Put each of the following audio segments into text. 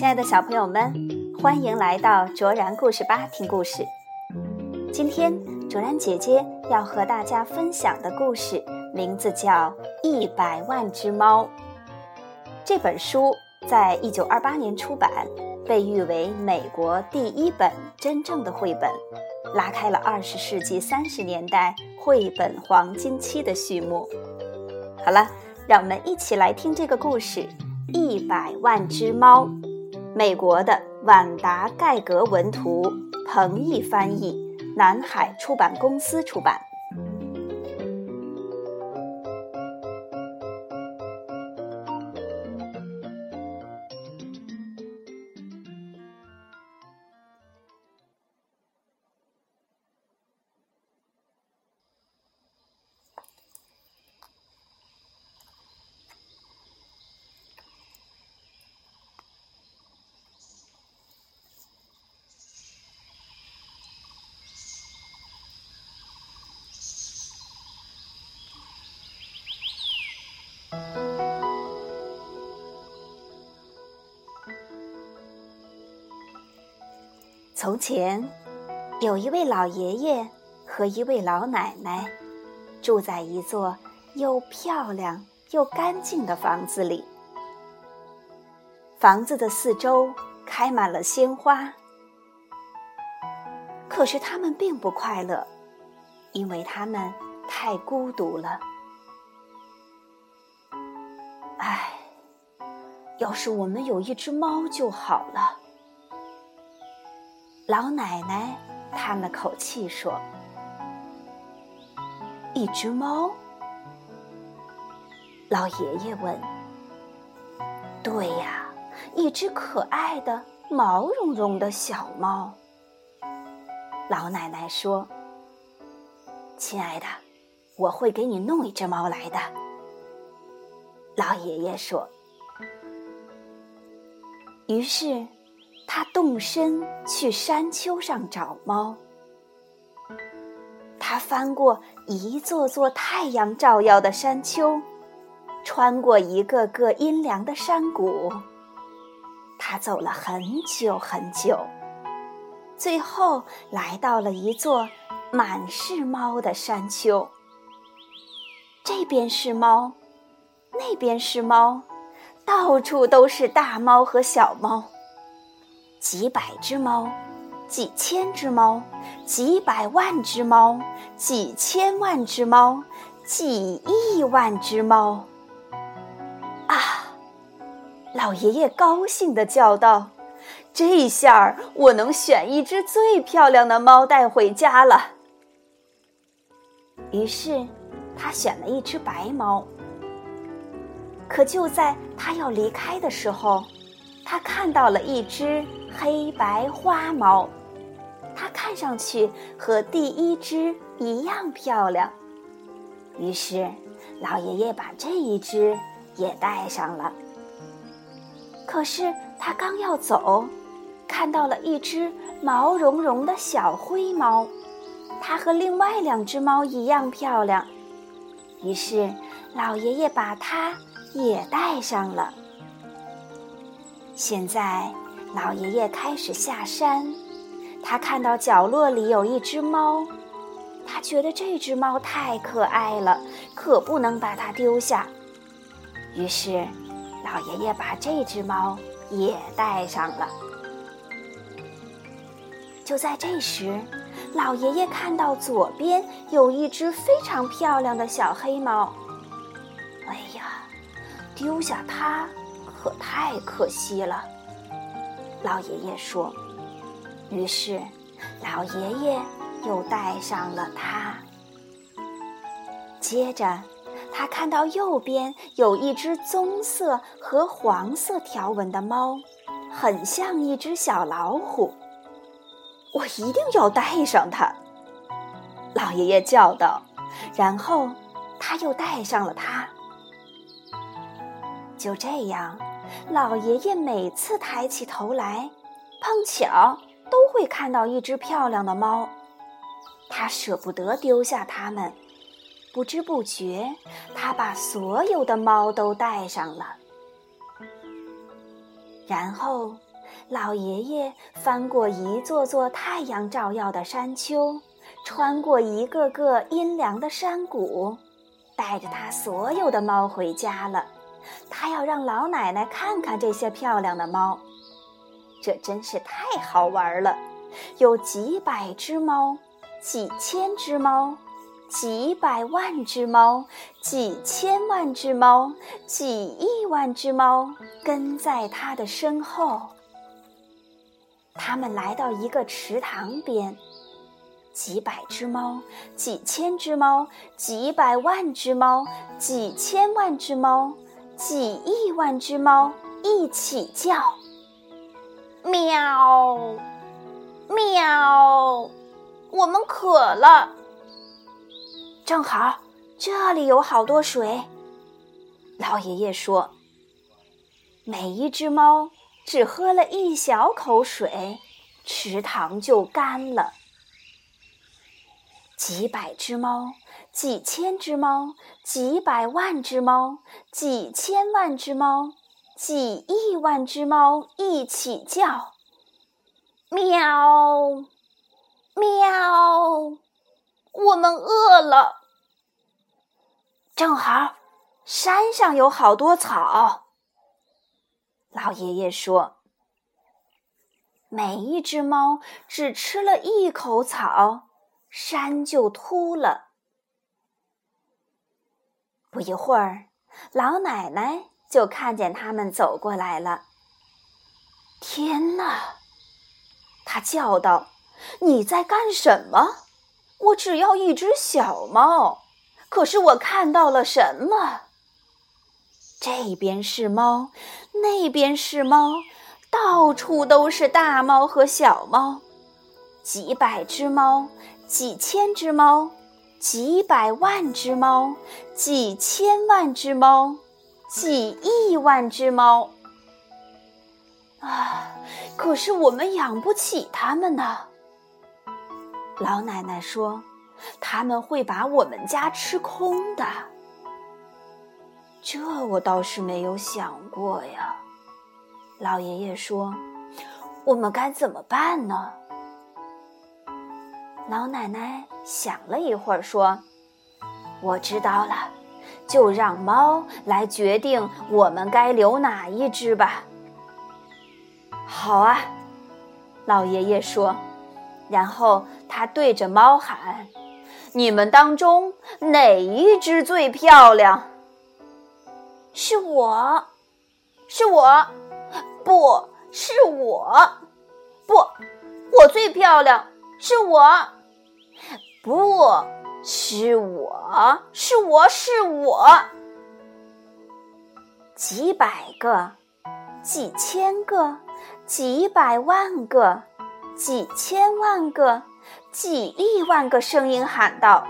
亲爱的小朋友们，欢迎来到卓然故事吧听故事。今天卓然姐姐要和大家分享的故事名字叫《一百万只猫》。这本书在一九二八年出版，被誉为美国第一本真正的绘本，拉开了二十世纪三十年代绘本黄金期的序幕。好了，让我们一起来听这个故事《一百万只猫》。美国的晚达盖格文图，彭毅翻译，南海出版公司出版。从前，有一位老爷爷和一位老奶奶，住在一座又漂亮又干净的房子里。房子的四周开满了鲜花，可是他们并不快乐，因为他们太孤独了。唉，要是我们有一只猫就好了。老奶奶叹了口气说：“一只猫。”老爷爷问：“对呀，一只可爱的毛茸茸的小猫。”老奶奶说：“亲爱的，我会给你弄一只猫来的。”老爷爷说。于是。他动身去山丘上找猫。他翻过一座座太阳照耀的山丘，穿过一个个阴凉的山谷。他走了很久很久，最后来到了一座满是猫的山丘。这边是猫，那边是猫，到处都是大猫和小猫。几百只猫，几千只猫，几百万只猫，几千万只猫，几亿万只猫！啊！老爷爷高兴地叫道：“这下儿我能选一只最漂亮的猫带回家了。”于是，他选了一只白猫。可就在他要离开的时候，他看到了一只。黑白花猫，它看上去和第一只一样漂亮。于是，老爷爷把这一只也带上了。可是，他刚要走，看到了一只毛茸茸的小灰猫，它和另外两只猫一样漂亮。于是，老爷爷把它也带上了。现在。老爷爷开始下山，他看到角落里有一只猫，他觉得这只猫太可爱了，可不能把它丢下。于是，老爷爷把这只猫也带上了。就在这时，老爷爷看到左边有一只非常漂亮的小黑猫。哎呀，丢下它可太可惜了。老爷爷说：“于是，老爷爷又带上了它。接着，他看到右边有一只棕色和黄色条纹的猫，很像一只小老虎。我一定要带上它！”老爷爷叫道。然后，他又带上了它。就这样。老爷爷每次抬起头来，碰巧都会看到一只漂亮的猫。他舍不得丢下它们，不知不觉，他把所有的猫都带上了。然后，老爷爷翻过一座座太阳照耀的山丘，穿过一个个阴凉的山谷，带着他所有的猫回家了。他要让老奶奶看看这些漂亮的猫，这真是太好玩了！有几百只猫，几千只猫，几百万只猫，几千万只猫，几亿万只猫跟在他的身后。他们来到一个池塘边，几百只猫，几千只猫，几百万只猫，几千万只猫。几亿万只猫一起叫，喵，喵，我们渴了。正好这里有好多水。老爷爷说：“每一只猫只喝了一小口水，池塘就干了。”几百只猫，几千只猫，几百万只猫，几千万只猫，几亿万只猫一起叫，喵，喵，我们饿了。正好，山上有好多草。老爷爷说：“每一只猫只吃了一口草。”山就秃了。不一会儿，老奶奶就看见他们走过来了。天哪！她叫道：“你在干什么？我只要一只小猫，可是我看到了什么？这边是猫，那边是猫，到处都是大猫和小猫，几百只猫。”几千只猫，几百万只猫，几千万只猫，几亿万只猫。啊！可是我们养不起它们呢。老奶奶说：“他们会把我们家吃空的。”这我倒是没有想过呀。老爷爷说：“我们该怎么办呢？”老奶奶想了一会儿，说：“我知道了，就让猫来决定我们该留哪一只吧。”好啊，老爷爷说，然后他对着猫喊：“你们当中哪一只最漂亮？”“是我，是我，不是我，不，我最漂亮，是我。”不是我，是我是我。几百个，几千个，几百万个，几千万个，几亿万个声音喊道：“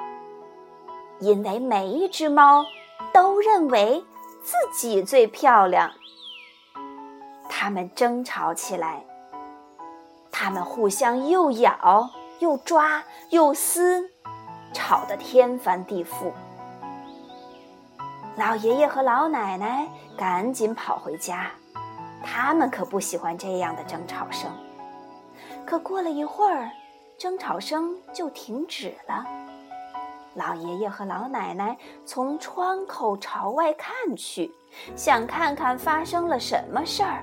因为每一只猫都认为自己最漂亮。”它们争吵起来，它们互相又咬。又抓又撕，吵得天翻地覆。老爷爷和老奶奶赶紧跑回家，他们可不喜欢这样的争吵声。可过了一会儿，争吵声就停止了。老爷爷和老奶奶从窗口朝外看去，想看看发生了什么事儿，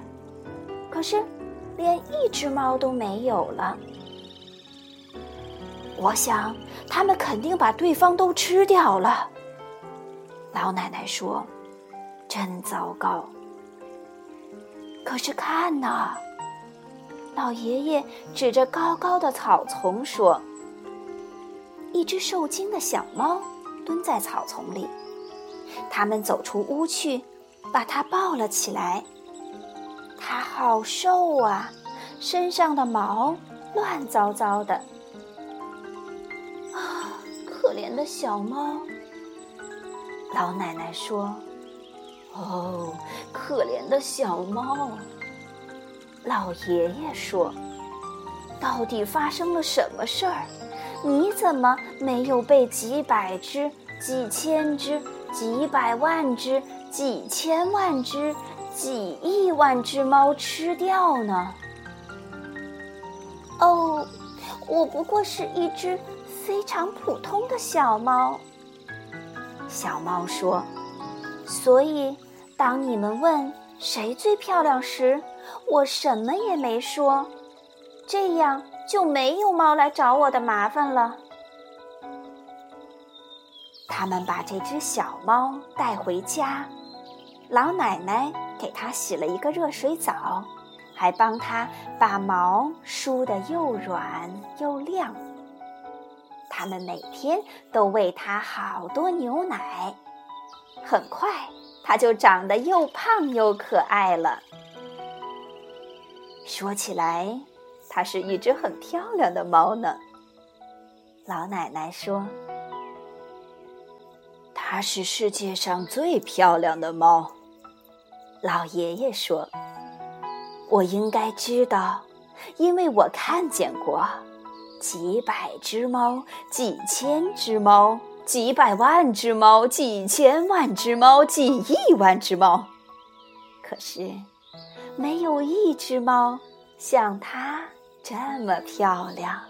可是连一只猫都没有了。我想，他们肯定把对方都吃掉了。老奶奶说：“真糟糕。”可是看呐，老爷爷指着高高的草丛说：“一只受惊的小猫蹲在草丛里。”他们走出屋去，把它抱了起来。它好瘦啊，身上的毛乱糟糟的。可怜的小猫，老奶奶说：“哦，可怜的小猫。”老爷爷说：“到底发生了什么事儿？你怎么没有被几百只、几千只、几百万只、几千万只、几亿万只猫吃掉呢？”哦，我不过是一只非常普通的小猫。小猫说：“所以，当你们问谁最漂亮时，我什么也没说，这样就没有猫来找我的麻烦了。”他们把这只小猫带回家，老奶奶给它洗了一个热水澡，还帮它把毛梳得又软又亮。他们每天都喂它好多牛奶，很快它就长得又胖又可爱了。说起来，它是一只很漂亮的猫呢。老奶奶说：“它是世界上最漂亮的猫。”老爷爷说：“我应该知道，因为我看见过。”几百只猫，几千只猫，几百万只猫，几千万只猫，几亿万只猫。可是，没有一只猫像它这么漂亮。